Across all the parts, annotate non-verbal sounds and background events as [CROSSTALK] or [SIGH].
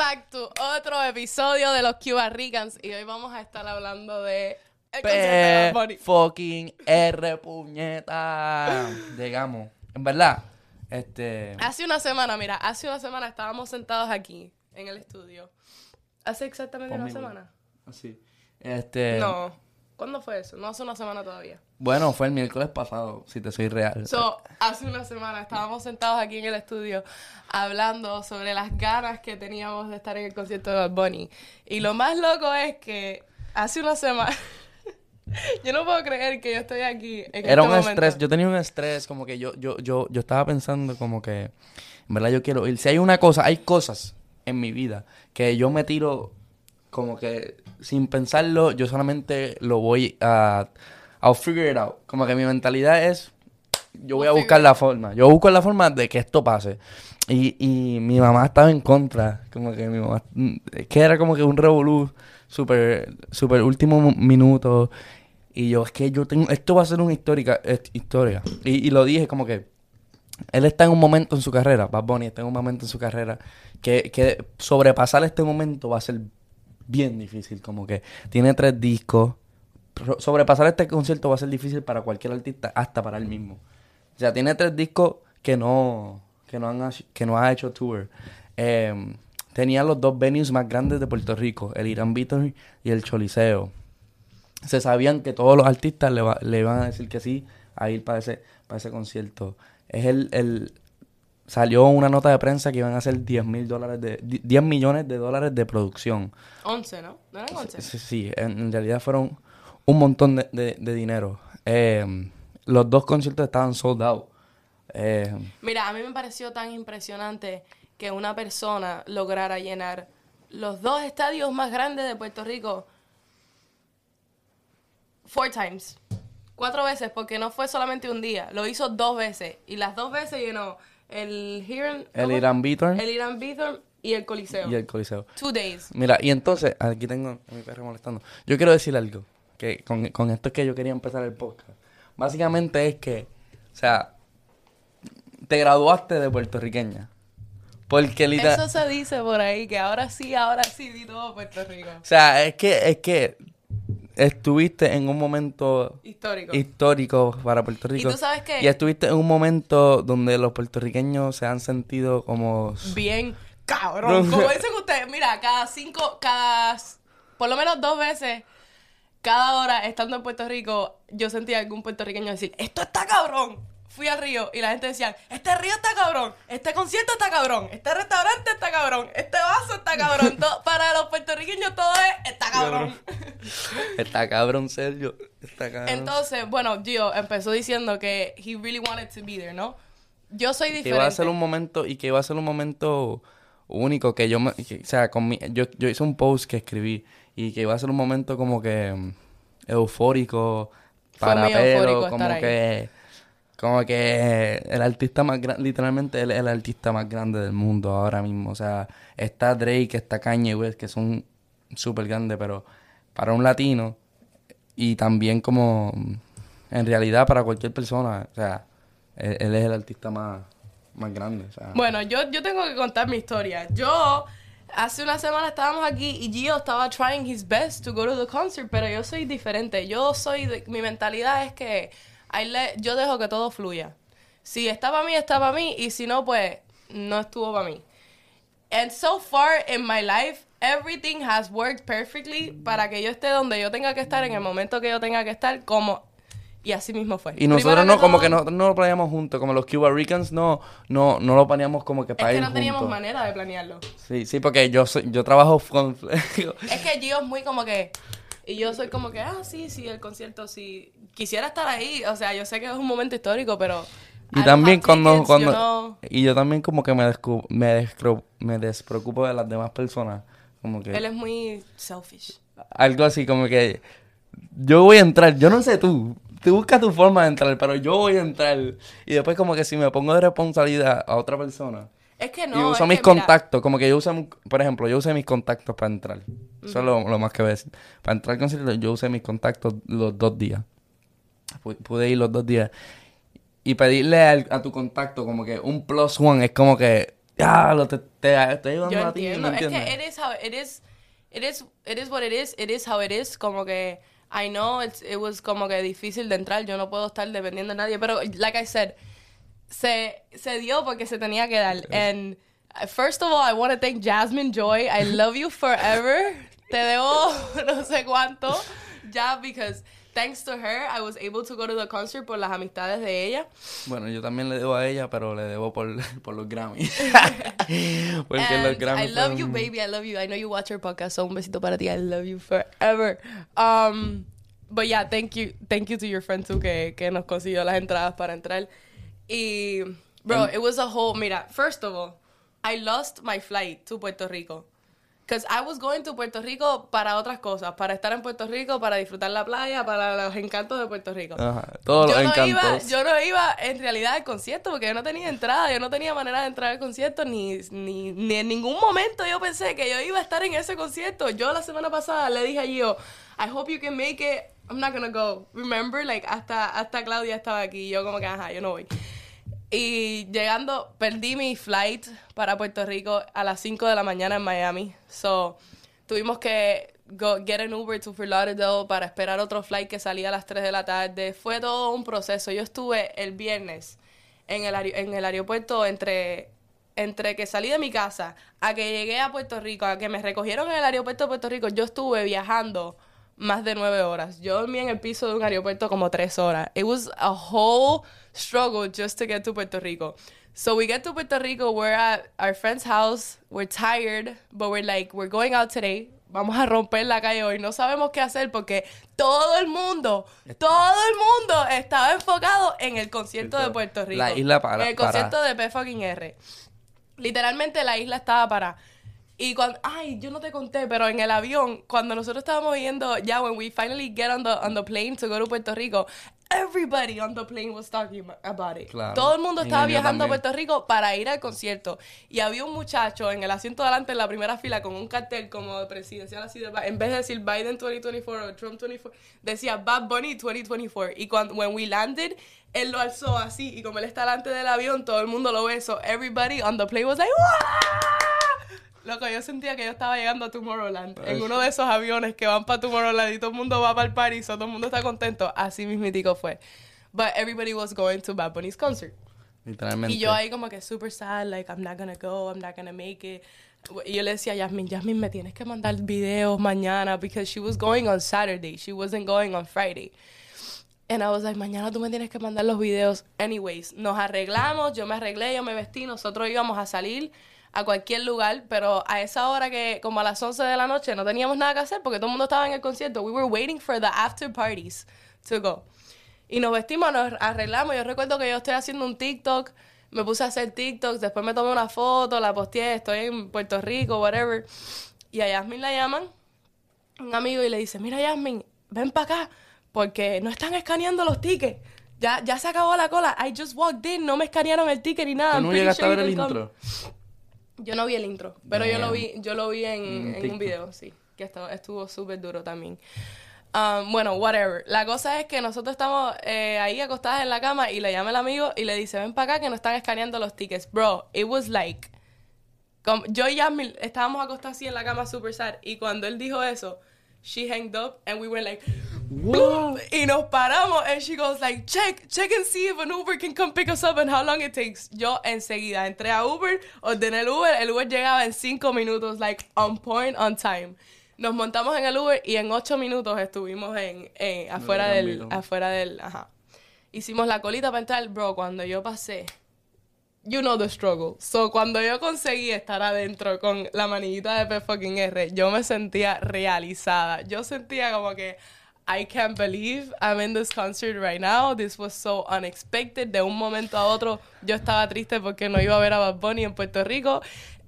back to otro episodio de los Cuba Ricans y hoy vamos a estar hablando de el concierto de P fucking R puñeta. Llegamos. En verdad, este. Hace una semana, mira, hace una semana estábamos sentados aquí en el estudio. Hace exactamente una Conmigo. semana. Así. Este. No. ¿Cuándo fue eso? No hace una semana todavía. Bueno, fue el miércoles pasado, si te soy real. So, hace una semana estábamos sentados aquí en el estudio hablando sobre las ganas que teníamos de estar en el concierto de Bad Bunny. Y lo más loco es que hace una semana... [LAUGHS] yo no puedo creer que yo estoy aquí en Era este un momento. estrés, yo tenía un estrés, como que yo, yo, yo, yo estaba pensando como que, en verdad yo quiero ir. Si hay una cosa, hay cosas en mi vida que yo me tiro como que sin pensarlo, yo solamente lo voy a, I'll figure it out. Como que mi mentalidad es, yo voy a buscar la forma, yo busco la forma de que esto pase. Y, y mi mamá estaba en contra, como que mi mamá, es que era como que un revolú super, super último minuto. Y yo, es que yo tengo, esto va a ser una histórica, es- historia. Y, y lo dije como que él está en un momento en su carrera, Bad Bunny está en un momento en su carrera que, que sobrepasar este momento va a ser bien difícil. Como que tiene tres discos. Sobrepasar este concierto va a ser difícil para cualquier artista, hasta para él mismo. O sea, tiene tres discos que no, que no, han, que no ha hecho tour. Eh, tenía los dos venues más grandes de Puerto Rico, el Irán Beaton y el Choliseo se sabían que todos los artistas le, va- le iban a decir que sí a ir para ese, para ese concierto. Es el, el salió una nota de prensa que iban a hacer 10 mil dólares de, di- 10 millones de dólares de producción. 11, ¿no? ¿No eran 11? Sí, en realidad fueron un montón de, de- de dinero. Eh, los dos conciertos estaban sold out. Eh, Mira, a mí me pareció tan impresionante que una persona lograra llenar los dos estadios más grandes de Puerto Rico four times. Cuatro veces, porque no fue solamente un día. Lo hizo dos veces. Y las dos veces llenó el Heron... el. Irán Beaton El Irán Bithorn y el Coliseo. y el Coliseo. Two days. Mira, y entonces, aquí tengo a mi perro molestando. Yo quiero decir algo, que con, con esto es que yo quería empezar el podcast. Básicamente es que, o sea, te graduaste de puertorriqueña. Porque literal... Eso se dice por ahí, que ahora sí, ahora sí, di todo Puerto Rico. O sea, es que, es que estuviste en un momento Histórico. histórico para Puerto Rico. tú sabes que- Y estuviste en un momento donde los puertorriqueños se han sentido como... bien cabrón. [LAUGHS] Como dicen ustedes, mira, cada cinco, cada, por lo menos dos veces, cada hora estando en Puerto Rico, yo sentía algún puertorriqueño decir, esto está cabrón. Fui al río y la gente decía, este río está cabrón, este concierto está cabrón, este restaurante está cabrón, este vaso está cabrón. To- [LAUGHS] para los puertorriqueños todo es, está cabrón. Está cabrón, Sergio. Está cabrón. Entonces, bueno, Gio empezó diciendo que he really wanted to be there, ¿no? Yo soy que diferente. iba a ser un momento y que iba a ser un momento único que yo me, que- o sea con mi- yo, yo hice un post que escribí y que iba a ser un momento como que mm, eufórico para eufórico como que como que el artista más grande literalmente él es el artista más grande del mundo ahora mismo. O sea está Drake está Kanye West que son súper grandes pero para un latino y también como mm, en realidad para cualquier persona o sea él, él es el artista más más grande o sea. Bueno, yo, yo tengo que contar mi historia. Yo, hace una semana estábamos aquí y Gio estaba trying his best to go to the concert, pero yo soy diferente. Yo soy, de- mi mentalidad es que I let- yo dejo que todo fluya. Si está para mí, está para mí, y si no, pues no estuvo para mí. And so far in my life, everything has worked perfectly para que yo esté donde yo tenga que estar en el momento que yo tenga que estar, como y así mismo fue. Y nosotros Primero no, como todo, que nosotros no lo planeamos juntos, como los Cuba Ricans no, no, no lo planeamos como que es para que ir no teníamos juntos. manera de planearlo. Sí, sí, porque yo soy, yo trabajo con [LAUGHS] Es que Gio es muy como que. Y yo soy como que, ah, sí, sí, el concierto, sí. Quisiera estar ahí. O sea, yo sé que es un momento histórico, pero. Y también cuando, tickets, cuando yo no- y yo también como que me descu- me, descro- me despreocupo de las demás personas, como que Él es muy selfish. algo así como que yo voy a entrar, yo no sé tú, tú buscas tu forma de entrar, pero yo voy a entrar y después como que si me pongo de responsabilidad a otra persona Es que no. y uso es mis que, mira, contactos, como que yo usé, por ejemplo, yo usé mis contactos para entrar. Eso es lo, lo más que voy a decir. Para entrar al concierto, yo usé mis contactos los dos días. Pu- Pude ir los dos días. Y pedirle al- a tu contacto como que un plus one es como que Ya, lo te, te, estoy ayudando Yo a ti, entiendo. ¿me Es entiendes? que. It is, it is what it is. Is how it is. Como que I know it's, it was como que difícil de entrar. Yo no puedo estar dependiendo de nadie. Pero, like I said, se, se dio porque se tenía que dar. And first of all, I want to thank Jasmine Joy. I love you forever. Te debo [LAUGHS] no sé cuánto. Ya, because thanks to her, I was able to go to the concert por las amistades de ella. Bueno, yo también le debo a ella, pero le debo por, [LAUGHS] por los Grammy. [LAUGHS] Porque los And Grammy I love you, baby. I love you. I know you watch your podcast, so un besito para ti. I love you forever. Um, but yeah, thank you, thank you to your friend too que, que nos consiguió las entradas para entrar. Y, bro, And- it was a whole. Mira, first of all, I lost my flight to Puerto Rico. Because I was going to Puerto Rico para otras cosas, para estar en Puerto Rico, para disfrutar la playa, para los encantos de Puerto Rico Ajá, todos los yo no, encantos. iba, yo no iba en realidad al concierto porque yo no tenía entrada, yo no tenía manera de entrar al concierto, ni, ni, ni en ningún momento yo pensé que yo iba a estar en ese concierto. Yo la semana pasada le dije a Gio, I hope you can make it, I'm not gonna go. Remember, like, hasta, hasta Claudia estaba aquí, yo como que, ajá, yo no voy. Y llegando, perdí mi flight para Puerto Rico a las 5 de la mañana en Miami. So, tuvimos que go, get an Uber to Fort Lauderdale para esperar otro flight que salía a las 3 de la tarde. Fue todo un proceso. Yo estuve el viernes en el, en el aeropuerto entre, entre que salí de mi casa a que llegué a Puerto Rico, a que me recogieron en el aeropuerto de Puerto Rico. Yo estuve viajando más de nueve horas. Yo dormí en el piso de un aeropuerto como tres horas. It was a whole struggle just to get to Puerto Rico. So we get to Puerto Rico, we're at our friend's house, we're tired, but we're like, we're going out today. Vamos a romper la calle hoy. No sabemos qué hacer porque todo el mundo, todo el mundo estaba enfocado en el concierto de Puerto Rico. La isla para- En el para- concierto de P fucking R. Literalmente la isla estaba para. Y cuando, ay, yo no te conté, pero en el avión, cuando nosotros estábamos yendo, ya, when we finally get on the, on the plane to go to Puerto Rico, everybody on the plane was talking about it. Claro. Todo el mundo estaba viajando a. Puerto Rico para ir al concierto. Y había un muchacho en el asiento delante, en la primera fila, con un cartel como presidencial así de, en vez de decir Biden 2024 o Trump 24, decía Bad Bunny 2024. Y cuando, when we landed, él lo alzó así. Y como él está delante del avión, todo el mundo lo ve. So everybody on the plane was like, ¡Wah! Loco, yo sentía que yo estaba llegando a Tomorrowland. En uno de esos aviones que van para Tomorrowland y todo el mundo va para el party, so todo el mundo está contento. Así mismitico fue. But everybody was going to Bad Bunny's concert. Literalmente. Y yo ahí como que super sad, like, I'm not gonna go, I'm not gonna make it. Y yo le decía a Yasmin, Yasmin, me tienes que mandar videos mañana because she was going on Saturday, she wasn't going on Friday. And I was like, mañana tú me tienes que mandar los videos. Anyways, nos arreglamos, yo me arreglé, yo me vestí, nosotros íbamos a salir a cualquier lugar, pero a esa hora que, como a las 11 de la noche, no teníamos nada que hacer porque todo el mundo estaba en el concierto. We were waiting for the after parties to go. Y nos vestimos, nos arreglamos. Yo recuerdo que yo estoy haciendo un TikTok, me puse a hacer TikToks, después me tomé una foto, la posteé, estoy en Puerto Rico, whatever. Y a Yasmin la llaman, un amigo, y le dice, mira Yasmin, ven para acá, porque no están escaneando los tickets. Ya, ya se acabó la cola. I just walked in, no me escanearon el ticket ni nada. ¿Tú I'm no a ver el you can come". intro? Yo no vi el intro, pero yo lo vi, yo lo vi en, un video, sí, que estuvo estuvo súper duro también. Um, bueno, whatever. La cosa es que nosotros estamos eh, ahí acostadas en la cama y le llama el amigo y le dice, ven para acá que nos están escaneando los tickets. Bro, it was like... como- yo y Yasmin estábamos acostadas así en la cama super sad y cuando él dijo eso, she hanged up and we were like... What? Y nos paramos and she goes like, check, check and see if an Uber can come pick us up and how long it takes. Yo enseguida entré a Uber, ordené el Uber, el Uber llegaba en cinco minutos, like on point, on time. Nos montamos en el Uber y en ocho minutos estuvimos en, en afuera de del, afuera del, ajá. Hicimos la colita para entrar, bro, cuando yo pasé, you know the struggle. So, cuando yo conseguí estar adentro con la manillita de P fucking R, yo me sentía realizada. Yo sentía como que I can't believe I'm in this concert right now. This was so unexpected. De un momento a otro, yo estaba triste porque no iba a ver a Bad Bunny en Puerto Rico.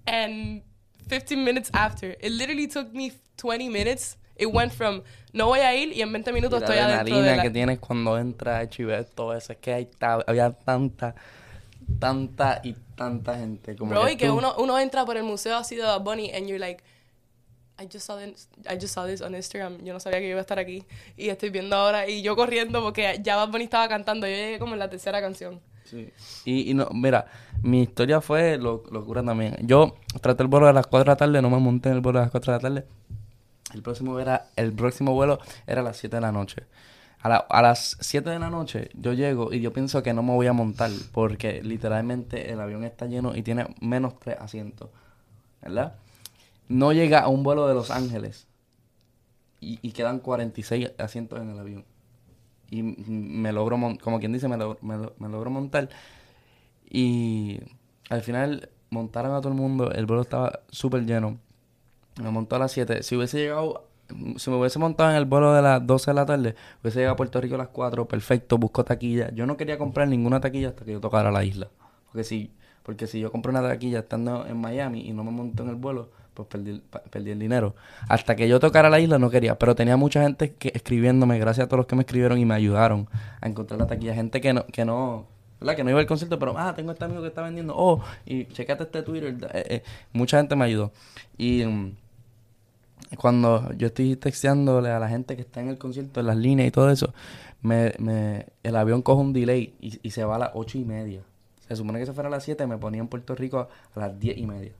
And 15 minutes after, it literally took me 20 minutes. It went from no voy a ir y en 20 minutos Y estoy adentro de adrenalina la... que tienes cuando entras a y ves todo eso. Es que hay había tanta, tanta y tanta gente. Como Bro, que y que tú- uno, uno entra por el museo así de Bad Bunny and you're like, I just, saw this, I just saw this on Instagram. Yo no sabía que iba a estar aquí. Y estoy viendo ahora. Y yo corriendo porque ya Bad Bunny estaba cantando. Yo llegué como en la tercera canción. Sí. Y, y no, mira, mi historia fue lo- locura también. Yo traté el vuelo a las 4 de la tarde, no me monté en el vuelo a las 4 de la tarde. El próximo, era, el próximo vuelo era a las 7 de la noche. A, la- a las 7 de la noche yo llego y yo pienso que no me voy a montar porque literalmente el avión está lleno y tiene menos 3 asientos. ¿Verdad? No llega a un vuelo de Los Ángeles y, y quedan 46 asientos en el avión. Y me logro, como quien dice, me, logro- me, me logro montar. Y al final montaron a todo el mundo, el vuelo estaba súper lleno. Me montó a las 7. Si hubiese llegado, si me hubiese montado en el vuelo de las 12 de la tarde, hubiese llegado a Puerto Rico a las 4, perfecto, busco taquilla. Yo no quería comprar ninguna taquilla hasta que yo tocara la isla. Porque si, porque si yo compré una taquilla estando en Miami y no me monté en el vuelo, pues perdí, perdí el dinero. Hasta que yo tocara la isla no quería, pero tenía mucha gente que escribiéndome, gracias a todos los que me escribieron y me ayudaron a encontrar la taquilla. Gente que no, que no, ¿verdad? Que no iba al concierto, pero, ah, tengo este amigo que está vendiendo, oh, y checate este Twitter. eh, eh, mucha gente me ayudó. Y mm, cuando yo estoy texteándole a la gente que está en el concierto, en las líneas y todo eso, me, me, el avión coge un delay y, y se va a las ocho y media. Se supone que se fuera a las 7, me ponía en Puerto Rico a las diez y media.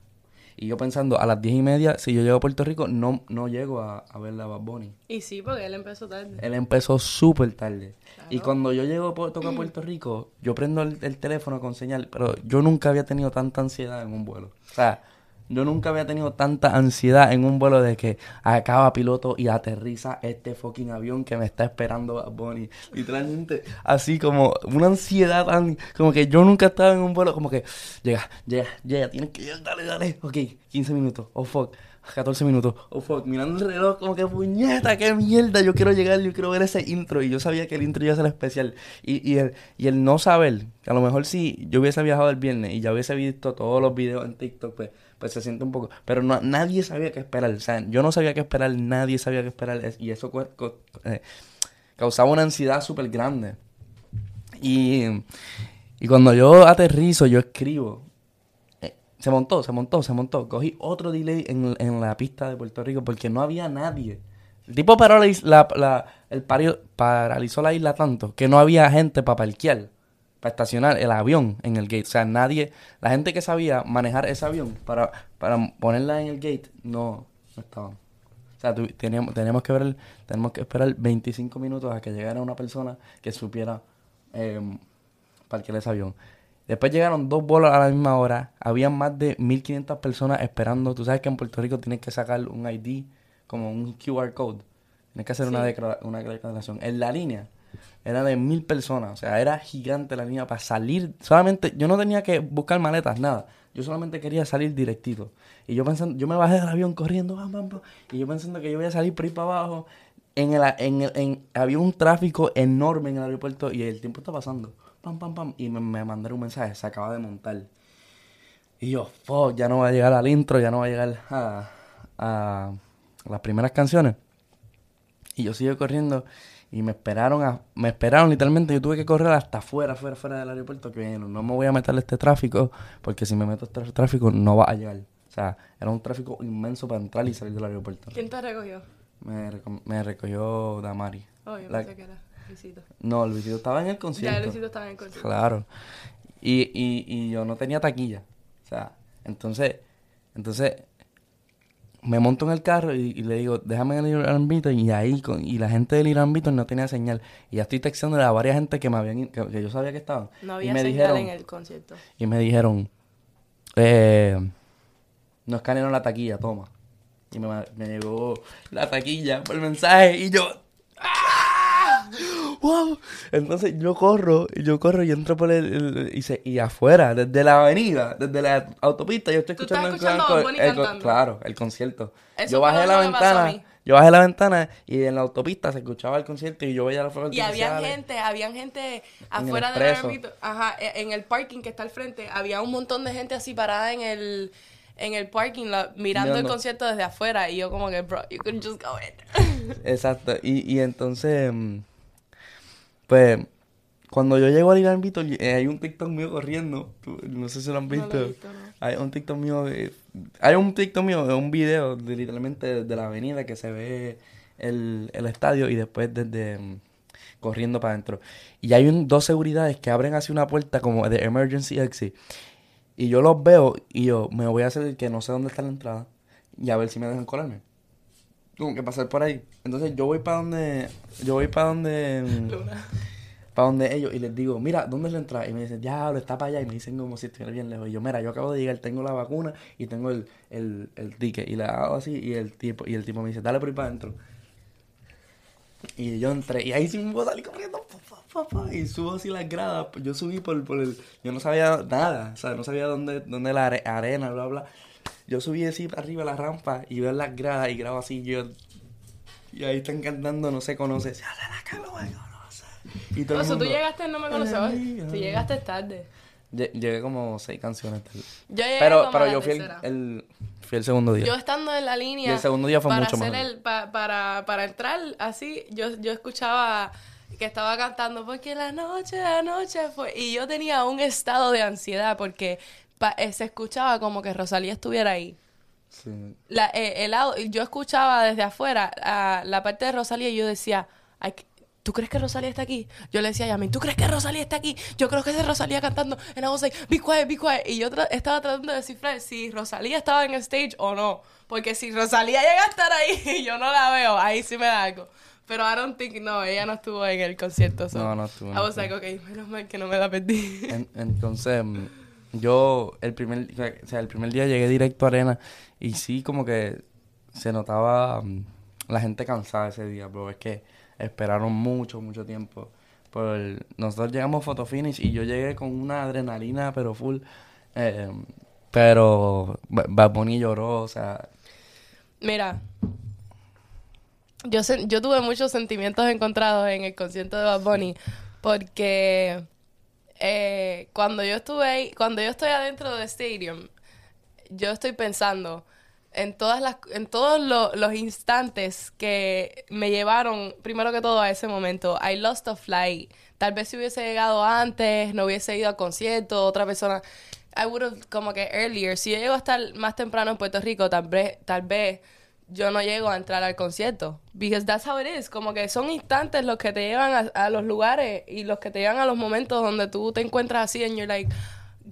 Y yo pensando, a las diez y media, si yo llego a Puerto Rico, no, no llego a, a ver la Bad Bunny. Y sí, porque él empezó tarde. Él empezó súper tarde. Y cuando yo llego a toco a Puerto Rico, yo prendo el, el teléfono con señal, pero yo nunca había tenido tanta ansiedad en un vuelo. O sea, yo nunca había tenido tanta ansiedad en un vuelo de que acaba piloto y aterriza este fucking avión que me está esperando Bad Bunny. Literalmente, así como una ansiedad tan... Como que yo nunca estaba en un vuelo, como que llega, llega, llega, tienes que llegar, dale, dale. Ok, 15 minutos, oh fuck. 14 minutos, oh fuck, mirando el reloj como que puñeta, qué mierda, yo quiero llegar, yo quiero ver ese intro y yo sabía que el intro iba a ser especial y, y, el, y el no saber, que a lo mejor si yo hubiese viajado el viernes y ya hubiese visto todos los videos en TikTok, pues, pues se siente un poco, pero no, nadie sabía qué esperar, o sea, yo no sabía qué esperar, nadie sabía qué esperar es- y eso eh, causaba una ansiedad súper grande y, y cuando yo aterrizo, yo escribo, eh, se montó, se montó, se montó. Cogí otro delay en, en la pista de Puerto Rico porque no había nadie. El tipo paró el pario- paralizó la isla tanto que no había gente para parquear, para estacionar el avión en el gate. O sea, nadie, la gente que sabía manejar ese avión para, para ponerla en el gate, no, no estaban. O sea, tu- teníamos, teníamos que ver, tenemos que esperar 25 minutos a que llegara una persona que supiera eh, parquear ese avión. Después llegaron dos vuelos a la misma hora. Habían más de 1500 personas esperando. Tú sabes que en Puerto Rico tienes que sacar un ID, como un QR code. Tienes que hacer una, declara- una declaración. En la línea era de mil personas. O sea, era gigante la línea para salir. Solamente, yo no tenía que buscar maletas, nada. Yo solamente quería salir directito. Y yo pensando, yo me bajé del avión corriendo, bam, bam, bam, y yo pensando que yo iba a salir por ahí para abajo. En el, en el, en, había un tráfico enorme en el aeropuerto y el tiempo está pasando. Pam, pam, pam. Y me, me mandaron un mensaje, se acaba de montar. Y yo, fuck, ya no va a llegar al intro, ya no va a llegar a, a las primeras canciones. Y yo sigo corriendo y me esperaron, a, me esperaron literalmente, yo tuve que correr hasta afuera, afuera, afuera del aeropuerto, que no, no me voy a meter este tráfico, porque si me meto este tráfico no va a llegar. O sea, era un tráfico inmenso para entrar y salir del aeropuerto. ¿Quién te recogió? Me, reco- me recogió Damari. Oh, yo La- pensé que era Luisito. No, Luisito estaba en el Ya, concierto. Luisito estaba en el concierto. Claro. Y, y, y yo no tenía taquilla. O sea, entonces, entonces me monto en el carro y, y le digo, déjame en el Irán Beaton", y ahí con, y la gente del Irán Beaton no tenía señal. Y ya estoy texteando a varias gente que me habían que, que yo sabía que estaban. No y había me señal dijeron, en el concierto. y me dijeron, eh, no escanearon la taquilla, toma. Y me, me llegó la taquilla por mensaje y yo... ¡Wow! Entonces yo corro, y yo corro y entro por el... el- y, se- y afuera, desde la avenida, desde la autopista, yo estoy Tú estás escuchando, el escuchando el. Claro, el concierto. Eso yo bajé la ventana, yo bajé la ventana y en la autopista se escuchaba el concierto y yo veía la fuegos Y había gente, habían gente afuera del ajá, e- en el parking que está al frente, había un montón de gente así parada en el en el parking mirando el concierto desde afuera y yo como que, bro, you could just go in. [LAUGHS] Exacto. Y, y entonces, mm, pues, cuando yo llego al Irán Víctor, eh, hay un TikTok mío corriendo. Tú- no sé si lo han No lo visto. no. Hay un TikTok mío, eh, hay un TikTok mío, de un video de, literalmente desde la avenida que se ve el, el estadio y después desde, mm, corriendo para adentro. Y hay un, dos seguridades que abren así una puerta como de emergency exit. Y yo los veo y yo me voy a hacer que no sé dónde está la entrada y a ver si me dejan colarme. Tengo que pasar por ahí. Entonces yo voy para donde. Yo voy para donde. Luna. Para donde ellos y les digo, mira, ¿dónde es la entrada? Y me dicen, diablo, está para allá. Y me dicen como si estuviera bien lejos. Y yo, mira, yo acabo de llegar, tengo la vacuna y tengo el, el, el ticket. Y le hago así y el tipo, y el tipo me dice, dale por ahí para adentro. Y yo entré, y ahí sí me salir corriendo, y subo así las gradas. Yo subí por, por el. Yo no sabía nada, o sea, no sabía dónde, dónde la are- arena, bla, bla. Yo subí así arriba la rampa y veo las gradas y grabo así. Yo. Y ahí están cantando, no se conoce. Se hace la conoce. Y todo el tú llegaste, no me. Amiga. Tú llegaste tarde. Lle- Llegué como seis canciones. tal. Yo llegué Pero, como a pero la yo fui el, fui el segundo día. Yo estando en la línea. Y el segundo día fue para mucho hacer mejor. el- pa- para, para entrar así, yo, yo escuchaba que estaba cantando porque la noche, la noche fue. Y yo tenía un estado de ansiedad porque pa- eh, se escuchaba como que Rosalía estuviera ahí. Sí. La, eh, el yo escuchaba desde afuera a la parte de Rosalía y yo decía, "Ay, ¿tú crees que Rosalía está aquí? Yo le decía a Yamin, ¿tú crees que Rosalía está aquí? Yo creo que es Rosalía cantando. And I was like, be quiet, be quiet. Y yo tra- estaba tratando de descifrar si Rosalía estaba en el stage o no. Porque si Rosalía llega a estar ahí y [LAUGHS] yo no la veo, ahí sí me da algo. Pero I don't think, no, ella no estuvo en el concierto. so No, no estuvo, I was like, ok, menos mal que no me la perdí. En- entonces, mm, yo el primer, o sea, el primer día llegué directo a Arena y sí como que se notaba mm, la gente cansada ese día, bro. Es que esperaron mucho, mucho tiempo. Por nosotros llegamos photo finish y yo llegué con una adrenalina pero full. eh, pero Ba- Bad Bunny lloró, o sea, Mira, yo, sen- yo tuve muchos sentimientos encontrados en el concierto de Bad Bunny porque eh, cuando yo estuve cuando yo estoy adentro del stadium, yo estoy pensando en todas las, en todos lo- los instantes que me llevaron, primero que todo, a ese momento. I lost a flight. Tal vez si hubiese llegado antes, no hubiese ido al concierto, otra persona. I would have, como que earlier. Si yo llego a estar más temprano en Puerto Rico, tal vez, tal vez yo no llego a entrar al concierto. Because that's how it is. Como que son instantes los que te llevan a, a los lugares y los que te llevan a los momentos donde tú te encuentras así and you're like,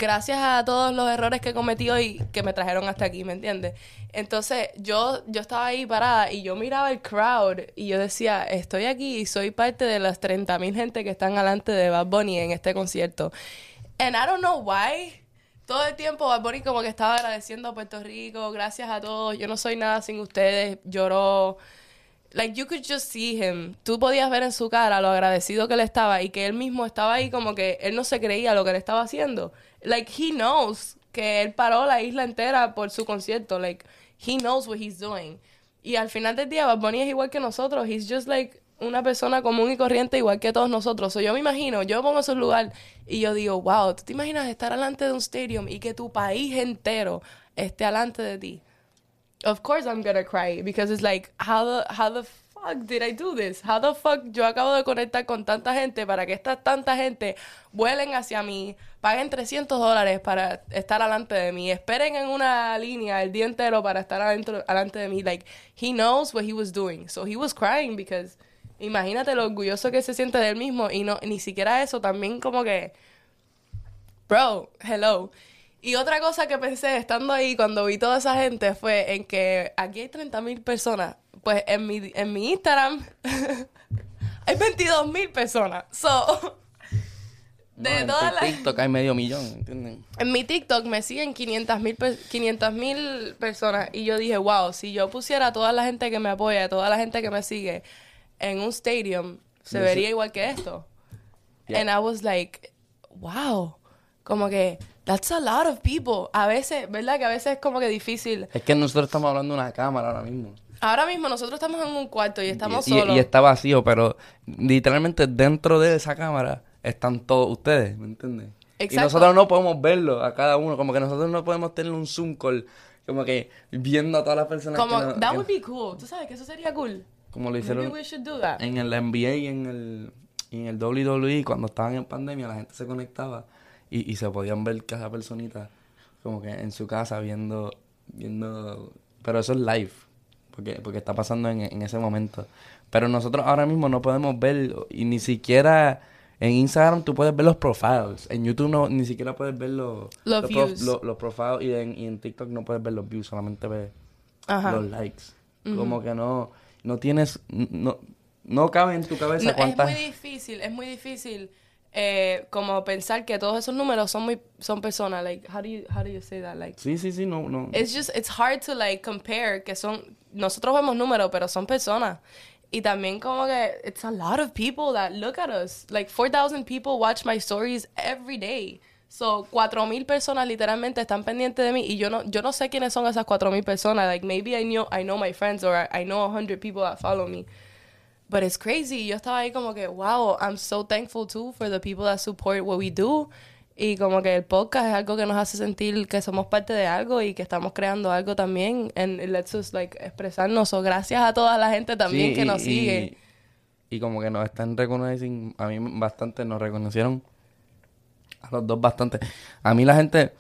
gracias a todos los errores que he cometido y que me trajeron hasta aquí, ¿me entiendes? Entonces, yo, yo estaba ahí parada y yo miraba el crowd y yo decía, estoy aquí y soy parte de las 30.000 gente que están delante de Bad Bunny en este concierto. And I don't know why. Todo el tiempo Bad Bunny como que estaba agradeciendo a Puerto Rico, gracias a todos, yo no soy nada sin ustedes, lloró. Like, you could just see him. Tú podías ver en su cara lo agradecido que él estaba y que él mismo estaba ahí como que él no se creía lo que él estaba haciendo. Like, he knows que él paró la isla entera por su concierto. Like, he knows what he's doing. Y al final del día, Bad Bunny es igual que nosotros. He's just like una persona común y corriente igual que todos nosotros. So, yo me imagino, yo pongo su lugar y yo digo, wow, ¿tú te imaginas estar delante de un stadium y que tu país entero esté delante de ti? Of course I'm gonna cry because it's like how the how the fuck did I do this? How the fuck yo acabo de conectar con tanta gente para que esta tanta gente vuelen hacia mí, paguen 300 dólares para estar delante de mí, esperen en una línea el día entero para estar adentro delante de mí. Like he knows what he was doing, so he was crying because imagínate lo orgulloso que se siente de él mismo y no ni siquiera eso también como que Bro, hello. Y otra cosa que pensé estando ahí cuando vi toda esa gente fue en que aquí hay 30 mil personas. Pues en mi, en mi Instagram [LAUGHS] hay 22 mil personas. So, no, de en todas las... TikTok hay medio millón, ¿entienden? En mi TikTok me siguen 500 mil personas y yo dije, wow, si yo pusiera a toda la gente que me apoya, a toda la gente que me sigue en un stadium, se Yo vería igual que esto. Yeah. And I was like, wow, como que, that's a lot of people. A veces, ¿verdad? Que a veces es como que difícil. Es que nosotros estamos hablando de una cámara ahora mismo. Ahora mismo nosotros estamos en un cuarto y estamos y, y- solos. y está vacío, pero literalmente dentro de esa cámara están todos ustedes, ¿me entiendes? Y Exacto. nosotros no podemos verlo a cada uno, como que nosotros no podemos tener un Zoom call, como que viendo a todas las personas como, que no- that que- would be cool. ¿Tú sabes que eso sería cool? como lo hicieron en el NBA y en el, y en el WWE, cuando estaban en pandemia, la gente se conectaba y, y se podían ver cada personita como que en su casa viendo, viendo, pero eso es live, porque, porque está pasando en, en ese momento. Pero nosotros ahora mismo no podemos ver, y ni siquiera en Instagram tú puedes ver los profiles. En YouTube no, ni siquiera puedes ver los, Los views. los profiles. Y en, y en TikTok no puedes ver los views, solamente ves Ajá. los likes. Como que no, no tienes, no, no cabe en tu cabeza No, es cuántas... muy difícil, es muy difícil eh, como pensar que todos esos números son muy son personas. Like, how do you how do you say that? Like, Sí, sí, sí, no, no. it's just it's hard to like compare que son nosotros vemos números, pero son personas. Y también como que it's a lot of people that look at us. Like 4000 people watch my stories every day. So 4000 personas literalmente están pendientes de mí y yo no yo no sé quiénes son esas 4000 personas. Like maybe I know I know my friends or I, I know 100 people that follow me. But it's crazy. Yo estaba ahí como que, wow, I'm so thankful too for the people that support what we do. Y como que el podcast es algo que nos hace sentir que somos parte de algo y que estamos creando algo también. And it lets us like expresarnos. So, gracias a toda la gente también Sí, que y- nos y- sigue. Y como que nos están reconociendo, a mí bastante, nos reconocieron a los dos bastante. A mí la gente,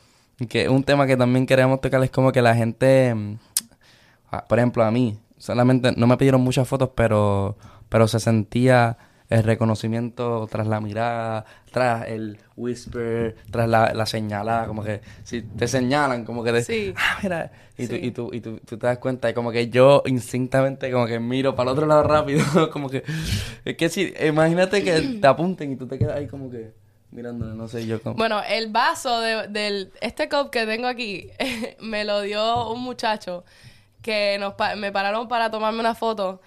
que un tema que también queríamos tocar, es como que la gente, mm, ah, por ejemplo, a mí, solamente no me pidieron muchas fotos, pero, pero se sentía el reconocimiento tras la mirada, tras el whisper, tras la, la señalada, como que si te señalan, como que de, Sí. ah, mira, y, tú, Sí. y, tú, y tú, tú te das cuenta, y como que yo instintamente como que miro para el otro lado rápido, [LAUGHS] como que, es que si, imagínate que te apunten y tú te quedas ahí como que mirando, no sé, yo como... Bueno, el vaso de, del este cup que tengo aquí [LAUGHS] me lo dio un muchacho que nos pa- me pararon para tomarme una foto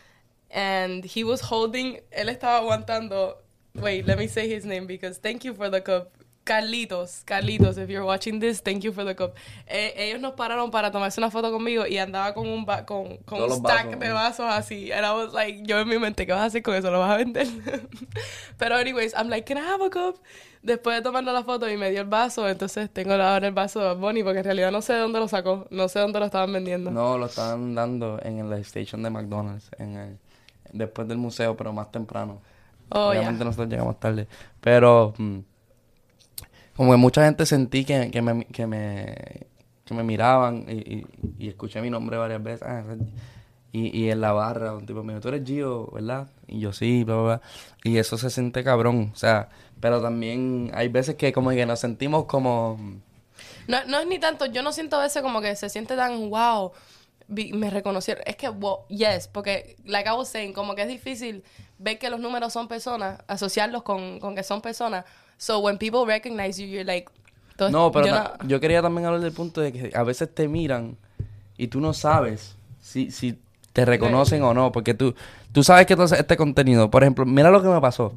and he was holding, él estaba aguantando. Wait, let me say his name because thank you for the cup. Carlitos, Carlitos, if you're watching this, thank you for the cup. Eh, ellos nos pararon para tomarse una foto conmigo y andaba con un ba- con, con un stack vasos, de vasos así. And I was like, yo en mi mente, ¿qué vas a hacer con eso? ¿Lo vas a vender? [LAUGHS] Pero anyways, I'm like, can I have a cup? Después de tomarnos la foto y me dio el vaso, entonces tengo ahora el vaso de Bunny porque en realidad no sé de dónde lo sacó, no sé dónde lo estaban vendiendo. No, lo estaban dando en la station de McDonald's, en el- después del museo, pero más temprano. Oh. Obviamente nosotros llegamos tarde. Pero mm, como que mucha gente sentí que, que, me, que, me, que me miraban y, y, y escuché mi nombre varias veces. Ah, y, y en la barra un tipo me dijo, tú eres Gio, ¿verdad? Y yo sí, bla, bla, bla. Y eso se siente cabrón. O sea, pero también hay veces que como que nos sentimos como... No, no es ni tanto, yo no siento a veces como que se siente tan wow, me reconocieron. Es que, wow, yes, porque, like I was saying, como que es difícil ver que los números son personas, asociarlos con, con que son personas. So when people recognize you, you're like, No, pero yo quería también hablar del punto de que a veces te miran y tú no sabes si, si te reconocen o no, porque tú, tú sabes que entonces este contenido, por ejemplo, mira lo que me pasó.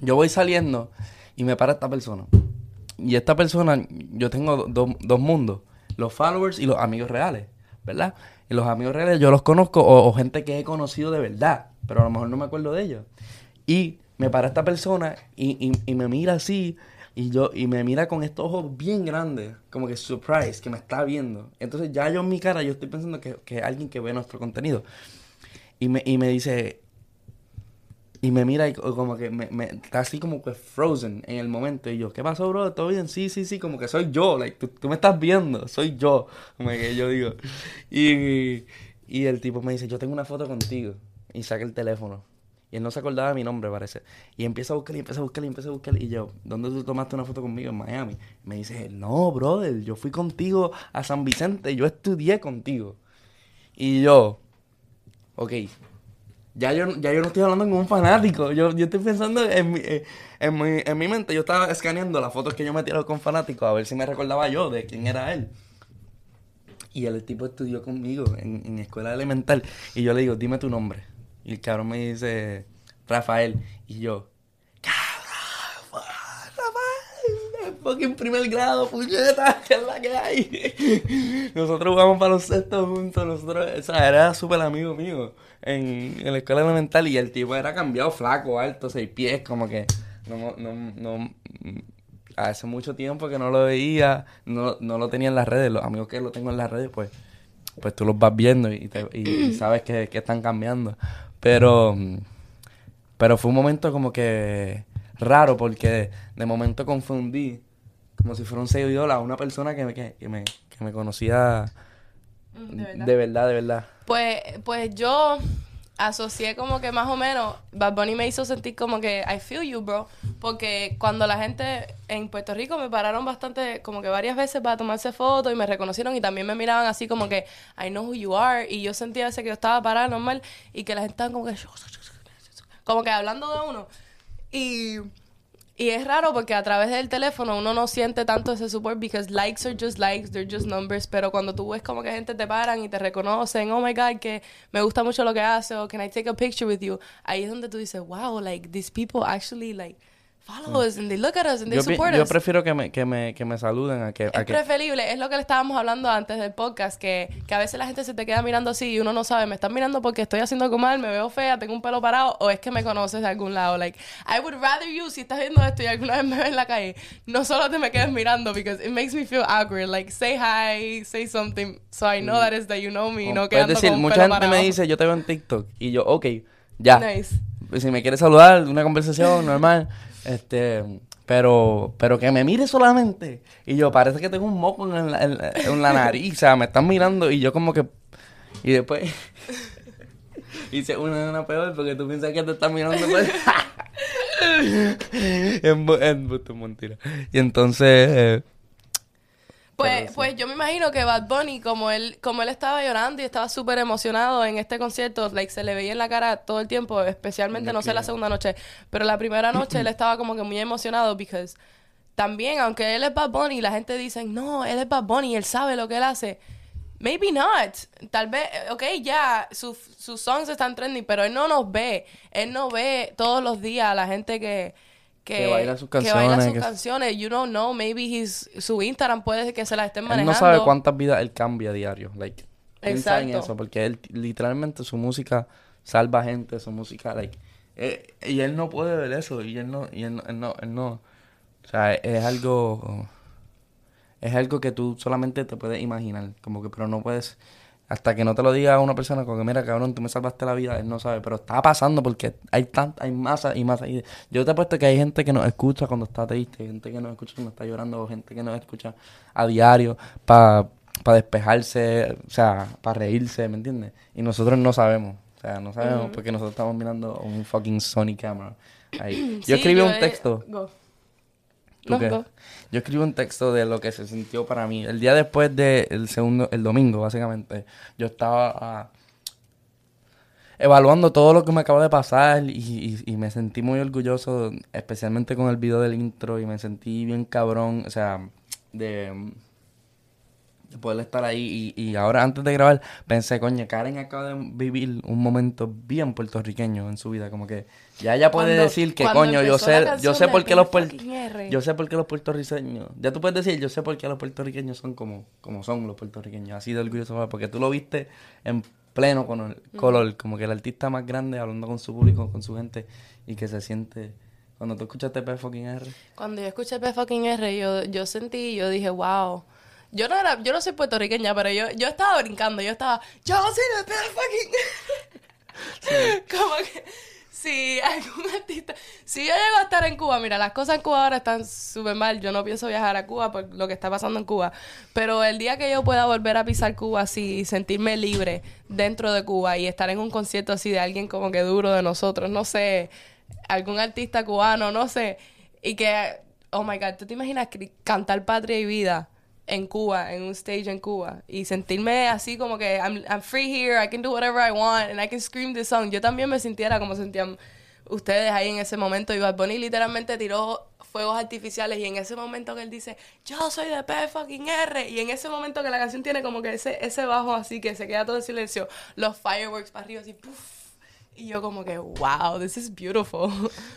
Yo voy saliendo y me para esta persona. Y esta persona, yo tengo do- do- dos mundos, los followers y los amigos reales, ¿verdad? Y los amigos reales yo los conozco o, gente que he conocido de verdad, pero a lo mejor no me acuerdo de ellos. Y me para esta persona y, y- me mira así y yo y me mira con estos ojos bien grandes, como que surprise, que me está viendo. Entonces ya yo en mi cara yo estoy pensando que, que es alguien que ve nuestro contenido. Y me, y me dice, y me mira y co- como que me, está así como que frozen en el momento. Y yo, ¿qué pasó, bro? ¿Todo bien? Sí, sí, sí, como que soy yo. Like, tú, me estás viendo, soy yo. Como que yo digo. Y, y el tipo me dice, yo tengo una foto contigo. Y saca el teléfono. Y él no se acordaba de mi nombre, parece. Y empieza a buscar, y empieza a buscar, y empieza a buscar. Y yo, ¿dónde tú tomaste una foto conmigo? En Miami. Me dice, no, brother, yo fui contigo a San Vicente. Yo estudié contigo. Y yo, ok, ya yo, ya yo no estoy hablando con un fanático. Yo, yo estoy pensando en mi, eh, en, mi, en mi mente. Yo estaba escaneando las fotos que yo me tirado con fanáticos a ver si me recordaba yo de quién era él. Y el tipo estudió conmigo en, en escuela elemental. Y yo le digo, dime tu nombre. Y el cabrón me dice, Rafael. Y yo, cabrón, Rafael, fucking primer grado, puñeta, [LAUGHS] que es la que hay. Nosotros jugamos para los sextos juntos. Nosotros, o sea, era súper amigo mío en, en la escuela elemental. Y el tipo era cambiado, flaco, alto, seis pies, como que no, no, no, hace mucho tiempo que no lo veía, no, no lo tenía en las redes. Los amigos que lo tengo en las redes, pues, pues tú los vas viendo y, te- y [CLEARS THROAT] sabes que, que están cambiando. Pero, pero fue un momento como que raro porque de momento confundí como si fuera un seguidor a una persona que me, que, que me, que me conocía Mm, de verdad. De verdad, de verdad. Pues, pues yo asocié como que más o menos, Bad Bunny me hizo sentir como que I feel you, bro. Porque cuando la gente en Puerto Rico me pararon bastante, como que varias veces para tomarse fotos y me reconocieron y también me miraban así como que I know who you are. Y yo sentía ese que yo estaba parada normal y que la gente estaba como que [LAUGHS] como que hablando de uno. Y, y es raro porque a través del teléfono uno no siente tanto ese support because likes are just likes, they're just numbers. Pero cuando tú ves como que gente te paran y te reconocen, oh my god, que me gusta mucho lo que hace o can I take a picture with you, ahí es donde tú dices, wow, like these people actually like follow us and they look at us and they Yo, support yo us. prefiero que me, que me, que me saluden a que... a Es que preferible, es lo que le estábamos hablando antes del podcast, que, que a veces la gente se te queda mirando así y uno no sabe, me están mirando porque estoy haciendo algo mal, me veo fea, tengo un pelo parado, o es que me conoces de algún lado. Like, I would rather you, si estás viendo esto y alguna vez me ves en la calle, no solo te me quedes mirando, because it makes me feel awkward. Like, say hi, say something, so I know that is that you know me, no Puedes quedando decir, con mucha pelo gente me parado. dice, yo te veo en TikTok. Y yo, ok, ya. Nice. Si me quieres saludar, una conversación normal. Este, pero, pero que me mire solamente. Y yo, parece que tengo un moco en la, en en nariz. O sea, me están mirando y yo como que... Y después... [LAUGHS] Hice una, una peor porque tú piensas que te están mirando. [LAUGHS] En, en, es mentira. Y entonces... eh, Pues, pues yo me imagino que Bad Bunny, como él, como él estaba llorando y estaba súper emocionado en este concierto, like, se le veía en la cara todo el tiempo, especialmente, no sé la segunda noche, pero la primera [CLEARS THROAT] noche él estaba como que muy emocionado because también, aunque él es Bad Bunny, la gente dice, no, él es Bad Bunny, él sabe lo que él hace. Maybe not. Tal vez, eh, ok, ya, sus, sus songs están trending, pero él no nos ve. Él no ve todos los días a la gente que... Que, Que baila sus que baila canciones, sus que- canciones. You don't know, maybe his, su Instagram puede que se la estén Él manejando. no sabe cuántas vidas él cambia a diario. Like, piensa en eso, porque él literalmente su música salva gente, su música, like, eh, y él no puede ver eso, y él no, y él no, él no, él no. o sea, es algo, es algo que tú solamente te puedes imaginar, como que, pero no puedes, hasta que no te lo diga una persona, como que mira, cabrón, tú me salvaste la vida, él no sabe, pero está pasando porque hay tanta, hay masa y masa, y yo te apuesto que hay gente que nos escucha cuando está triste, gente que nos escucha cuando está llorando, o gente que nos escucha a diario para despejarse, o sea, para reírse, ¿me entiendes? Y nosotros no sabemos, o sea, no sabemos porque nosotros estamos mirando un fucking Sony camera. Ahí. Yo Sí, escribí un texto. ¿Tú qué? Yo escribí un texto de lo que se sintió para mí. El día después del segundo, el domingo, básicamente, yo estaba ah, evaluando todo lo que me acaba de pasar y, y- y me sentí muy orgulloso, especialmente con el video del intro y me sentí bien cabrón, o sea, de, de poder estar ahí. Y, y ahora, antes de grabar, pensé, coño, Karen acaba de vivir un momento bien puertorriqueño en su vida, como que ya ella puede Cuando- decir que, coño, yo sé, yo sé por qué los yo sé por qué los puertorriqueños, ya tú puedes decir, yo sé por qué los puertorriqueños son como, como son los puertorriqueños, así de orgulloso, porque tú lo viste en pleno color, color, como que el artista más grande hablando con su público, con su gente, y que se siente, cuando tú escuchaste P fucking R, Cuando yo escuché P fucking R, yo, yo sentí, yo dije, wow. Yo no era, yo no soy puertorriqueña, pero yo, yo estaba brincando, yo estaba, yo soy de P fucking [LAUGHS] Como que si algún artista, si yo llego a estar en Cuba, mira, las cosas en Cuba ahora están súper mal, yo no pienso viajar a Cuba por lo que está pasando en Cuba, pero el día que yo pueda volver a pisar Cuba así y sentirme libre dentro de Cuba y estar en un concierto así de alguien como que duro de nosotros, no sé, algún artista cubano, no sé, y que, oh my God, ¿tú te imaginas cantar Patria y Vida? En Cuba, en un stage en Cuba, y sentirme así como que I'm, I'm free here, I can do whatever I want, and I can scream this song. Yo también me sintiera como sentían ustedes ahí en ese momento. Y Bad Bunny literalmente tiró fuegos artificiales, y en ese momento que él dice, yo soy de P fucking R, y en ese momento que la canción tiene como que ese, ese bajo así que se queda todo en silencio, los fireworks para arriba así, puff. Y yo como que, wow, this is beautiful.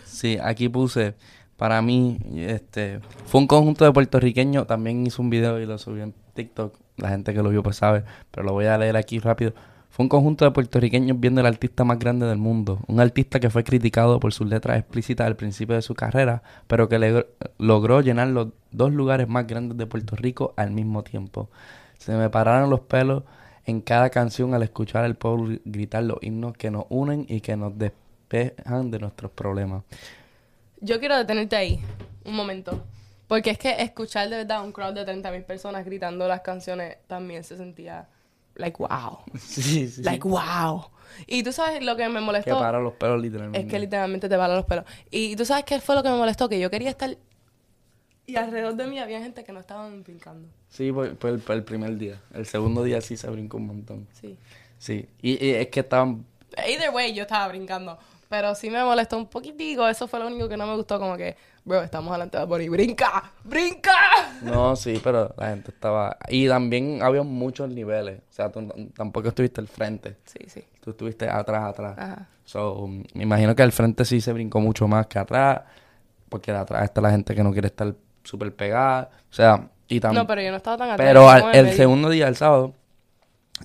Sí, aquí puse, para mí, este, fue un conjunto de puertorriqueños, también hizo un video y lo subí en TikTok, la gente que lo vio pues sabe, pero lo voy a leer aquí rápido. Fue un conjunto de puertorriqueños viendo el artista más grande del mundo, un artista que fue criticado por sus letras explícitas al principio de su carrera, pero que logró llenar los dos lugares más grandes de Puerto Rico al mismo tiempo. Se me pararon los pelos en cada canción al escuchar al pueblo gritar los himnos que nos unen y que nos despejan de nuestros problemas. Yo quiero detenerte ahí, un momento. Porque es que escuchar de verdad un crowd de 30.000 personas gritando las canciones también se sentía like, wow. [LAUGHS] Sí, sí. Like, wow. Y tú sabes lo que me que molestó. para los pelos literalmente. Es que literalmente te paran los pelos. Y tú sabes qué fue lo que me molestó, que yo quería estar... Y alrededor de mí había gente que no estaban brincando. Sí, por el, por el primer día. El segundo día sí se brincó un montón. Sí. Sí. Y, y es que estaban... Either way, yo estaba brincando. Pero sí me molestó un poquitico. Eso fue lo único que no me gustó. Como que, bro, estamos delante de Bonnie. ¡Brinca! ¡Brinca! No, sí, pero la gente estaba... Y también había muchos niveles. O sea, tú tampoco estuviste al frente. Sí, sí. Tú estuviste atrás, atrás. Ajá. So, mm, me imagino que al frente sí se brincó mucho más que atrás. Porque de atrás está la gente que no quiere estar súper pegada. O sea, y también... No, pero yo no estaba tan atenta. Pero al- el medio. segundo día, el sábado,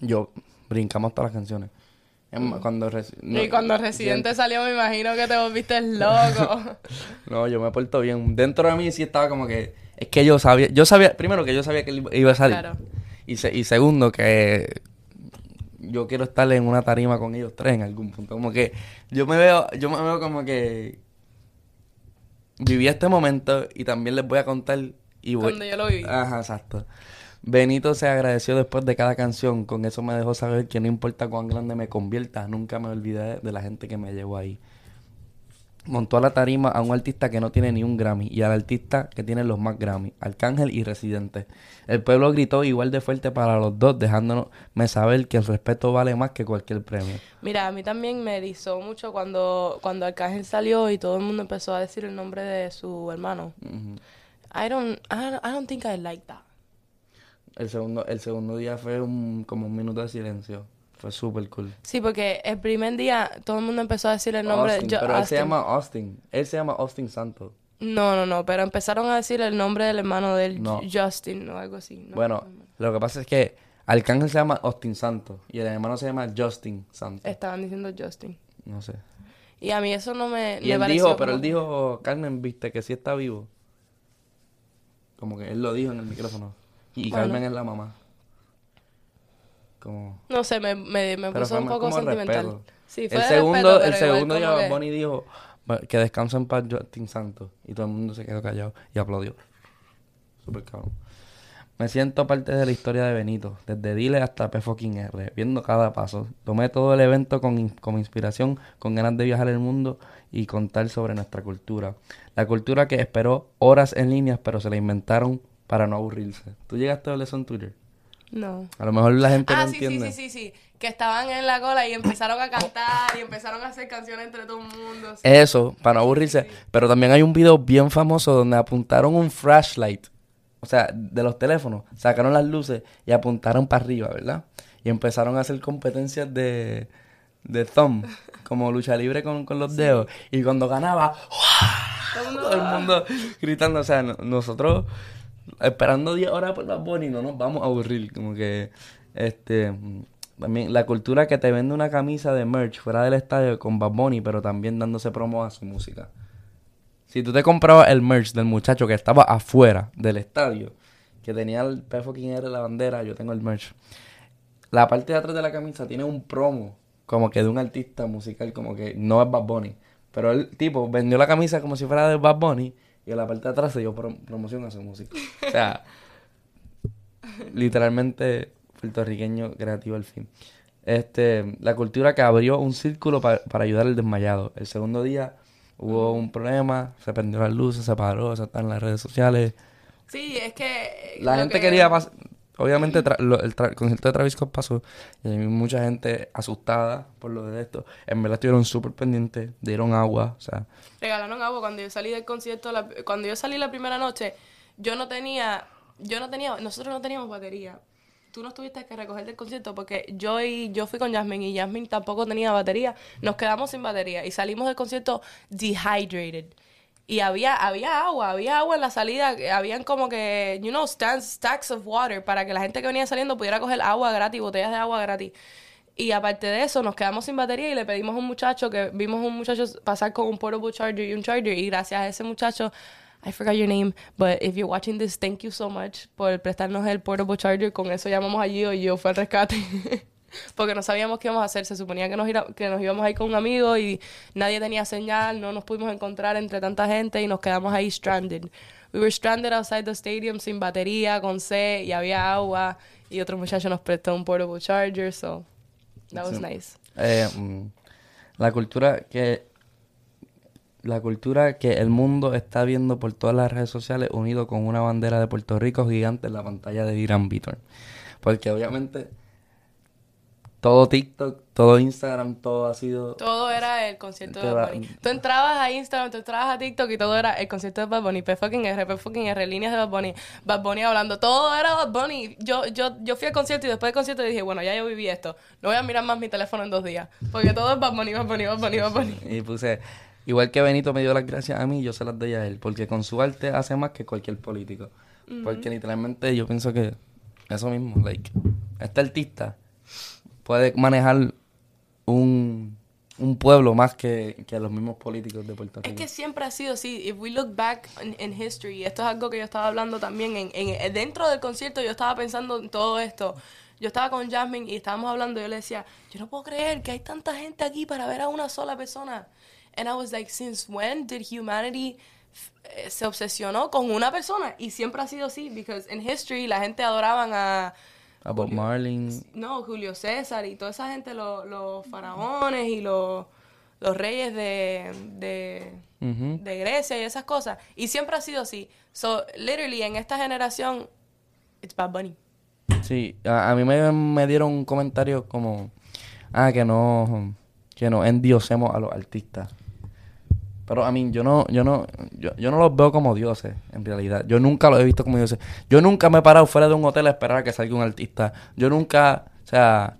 yo brincamos todas las canciones. Más, Cuando no, y cuando Residente salió, me imagino que te volviste loco. [LAUGHS] No, yo me porto bien. Dentro de mí sí estaba como que... Es que yo sabía... Yo sabía... Primero que yo sabía que él iba a salir. Claro. Y, se- y segundo que... Yo quiero estar en una tarima con ellos tres en algún punto. Como que... Yo me veo... Yo me veo como que... Viví este momento y también les voy a contar... Y voy... Cuando yo lo viví. Ajá, exacto. Benito se agradeció después de cada canción. Con eso me dejó saber que no importa cuán grande me convierta, nunca me olvidé de la gente que me llevó ahí. Montó a la tarima a un artista que no tiene ni un Grammy y al artista que tiene los más Grammy, Arcángel y Residente. El pueblo gritó igual de fuerte para los dos, dejándonos saber que el respeto vale más que cualquier premio. Mira, a mí también me erizó mucho cuando, cuando Arcángel salió y todo el mundo empezó a decir el nombre de su hermano. I don't, I don't, I don't think I like that. El segundo, el segundo día fue un, como un minuto de silencio. Fue súper cool. Sí, porque el primer día todo el mundo empezó a decir el nombre Austin, de Jo- pero él se llama Austin. Él se llama Austin Santos. No, no, no, pero empezaron a decir el nombre del hermano del No. Justin o algo así. ¿no? Bueno, lo que pasa es que Arcángel se llama Austin Santos y el hermano se llama Justin Santos. Estaban diciendo Justin. No sé. Y a mí eso no me, Y él pareció dijo, pero él dijo, Carmen, viste que sí está vivo. Como que él lo dijo en el micrófono. Y Bueno. Carmen es la mamá. Como... No sé, me, me, me puso un poco sentimental. respeto. Sí, fue el segundo, respeto, el igual segundo que- Bunny dijo "Va- que descansa en paz Justin Santos. Y todo el mundo se quedó callado y aplaudió. Súper cabrón. Me siento parte de la historia de Benito, desde Dile hasta P fucking R, viendo cada paso. Tomé todo el evento con, in- como inspiración, con ganas de viajar el mundo y contar sobre nuestra cultura. La cultura que esperó horas en líneas, pero se la inventaron para no aburrirse. ¿Tú llegaste a ver eso en Twitter? No. A lo mejor la gente Ah, no sí, sí, entiende. sí, sí, sí. Que estaban en la cola y empezaron a cantar y empezaron a hacer canciones entre todo el mundo. sí. Eso, para no aburrirse. Pero también hay un video bien famoso donde apuntaron un flashlight. O sea, de los teléfonos. Sacaron las luces y apuntaron para arriba, ¿verdad? Y empezaron a hacer competencias de, de thumb. Como lucha libre con, con los dedos. Y cuando ganaba, Todo el mundo- todo el mundo [LAUGHS] gritando. O sea, no- nosotros esperando 10 horas por Bad Bunny no nos vamos a aburrir. Como que, este, también la cultura que te vende una camisa de merch fuera del estadio con Bad Bunny, pero también dándose promo a su música. Si tú te comprabas el merch del muchacho que estaba afuera del estadio, que tenía el P fucking R la bandera, yo tengo el merch. La parte de atrás de la camisa tiene un promo, como que de un artista musical, como que no es Bad Bunny. Pero el tipo vendió la camisa como si fuera de Bad Bunny y en la parte de atrás se dio pro- promoción a su música. [LAUGHS] O sea, literalmente puertorriqueño creativo al fin. Este, la cultura que abrió un círculo pa- para ayudar al desmayado. El segundo día hubo un problema, se prendió las luces, se paró, se está en las redes sociales. Sí, es que... La gente que- quería Obviamente tra- lo- el tra- concierto de Travis Scott pasó y hay mucha gente asustada por lo de esto. En verdad estuvieron súper pendientes, dieron agua, o sea, regalaron agua. Cuando yo salí del concierto la- cuando yo salí la primera noche yo no tenía yo no tenía nosotros no teníamos batería. Tú no tuviste que recoger del concierto porque yo y yo fui con Jasmine y Jasmine tampoco tenía batería. Nos quedamos sin batería y salimos del concierto dehydrated y había había agua había agua en la salida habían como que you know stands, stacks of water para que la gente que venía saliendo pudiera coger agua gratis botellas de agua gratis y aparte de eso, nos quedamos sin batería y le pedimos a un muchacho que vimos a un muchacho pasar con un portable charger y un charger. Y gracias a ese muchacho, I forgot your name, but if you're watching this, thank you so much por prestarnos el portable charger. Con eso llamamos a Gio y Gio fue al rescate. [LAUGHS] Porque no sabíamos qué íbamos a hacer. Se suponía que nos, ira- que nos íbamos a ir con un amigo y nadie tenía señal, no nos pudimos encontrar entre tanta gente y nos quedamos ahí stranded. We were stranded outside the stadium sin batería, con sed y había agua. Y otro muchacho nos prestó un portable charger, so that was Sí. nice. Eh, mm, la cultura que la cultura que el mundo está viendo por todas las redes sociales unido con una bandera de Puerto Rico gigante en la pantalla de Irán Víctor. Porque obviamente todo TikTok, todo Instagram, todo ha sido Todo era el concierto de Bad Bunny. Tú entrabas a Instagram, tú entrabas a TikTok y todo era el concierto de Bad Bunny. P fucking R, P fucking R, líneas de Bad Bunny. Bad Bunny hablando. Todo era Bad Bunny. Yo, yo, yo fui al concierto y después del concierto dije, bueno, ya yo viví esto. No voy a mirar más mi teléfono en dos días. Porque todo es Bad Bunny, Bad Bunny, Bad Bunny, Bad Bunny. Y puse, igual que Benito me dio las gracias a mí, yo se las doy a él, porque con su arte hace más que cualquier político. Porque literalmente yo pienso que eso mismo, like, este artista puede manejar un, un pueblo más que, que los mismos políticos de Puerto Es Rico. que siempre ha sido así. If we look back in, in history, esto es algo que yo estaba hablando también en, en- dentro del concierto, yo estaba pensando en todo esto. Yo estaba con Jasmine y estábamos hablando, y yo le decía, yo no puedo creer que hay tanta gente aquí para ver a una sola persona. And I was like, since when did humanity eh, se obsesionó con una persona? Y siempre ha sido así, because in history la gente adoraban a A Bob Marley. no, Julio César y toda esa gente, lo- los faraones y los, los reyes de, de, Ujú. de Grecia y esas cosas. Y siempre ha sido así. So, literally, en esta generación, it's Bad Bunny. Sí, a, a mí me, me dieron un comentario como, ah, que no, que no endiosemos a los artistas. Pero a mí, yo no, yo no, yo, yo no los veo como dioses, en realidad. Yo nunca los he visto como dioses. Yo nunca me he parado fuera de un hotel a esperar a que salga un artista. Yo nunca, o sea,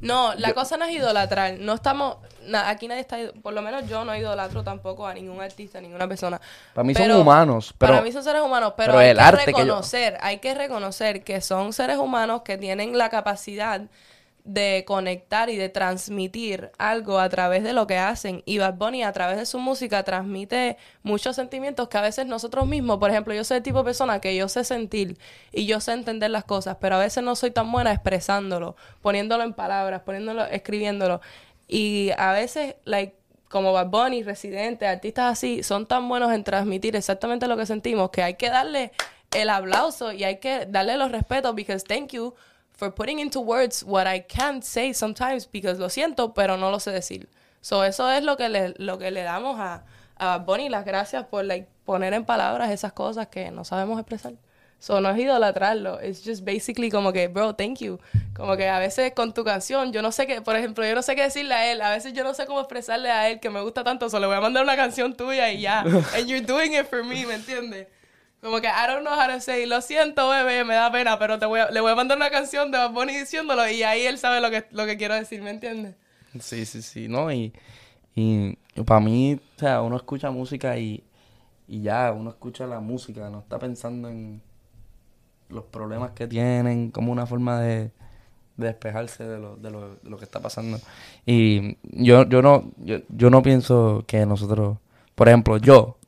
No, la cosa no es idolatrar. No estamos, na- aquí nadie está, por lo menos yo no idolatro tampoco a ningún artista, a ninguna persona. para mí son humanos, pero para mí son seres humanos, pero, pero hay el que arte que yo- reconocer, hay que reconocer que son seres humanos que tienen la capacidad de conectar y de transmitir algo a través de lo que hacen. Y Bad Bunny a través de su música transmite muchos sentimientos que a veces nosotros mismos, por ejemplo, yo soy el tipo de persona que yo sé sentir y yo sé entender las cosas, pero a veces no soy tan buena expresándolo, poniéndolo en palabras, poniéndolo, escribiéndolo. Y a veces, like, como Bad Bunny, Residente, artistas así, son tan buenos en transmitir exactamente lo que sentimos que hay que darle el aplauso y hay que darle los respetos because thank you for putting into words what I can't say sometimes because lo siento, pero no lo sé decir. So eso es lo que le, lo que le damos a, a Bunny, las gracias por like, poner en palabras esas cosas que no sabemos expresar. So no es idolatrarlo, it's just basically como que, bro, thank you. Como que a veces con tu canción, yo no sé qué, por ejemplo, yo no sé qué decirle a él, a veces yo no sé cómo expresarle a él que me gusta tanto, solo le voy a mandar una canción tuya y ya. [LAUGHS] And you're doing it for me, ¿me entiendes? Como que I don't know how to say, lo siento, bebé, me da pena, pero te voy a- le voy a mandar una canción de Bad Bunny diciéndolo y ahí él sabe lo que, lo que quiero decir, ¿me entiendes? Sí, sí, sí, ¿no? Y, y para mí, o sea, uno escucha música y, y ya, uno escucha la música, no está pensando en los problemas que tienen, como una forma de, de despejarse de lo, de, lo, de lo que está pasando. Y yo, yo no, yo, yo no pienso que nosotros, por ejemplo, yo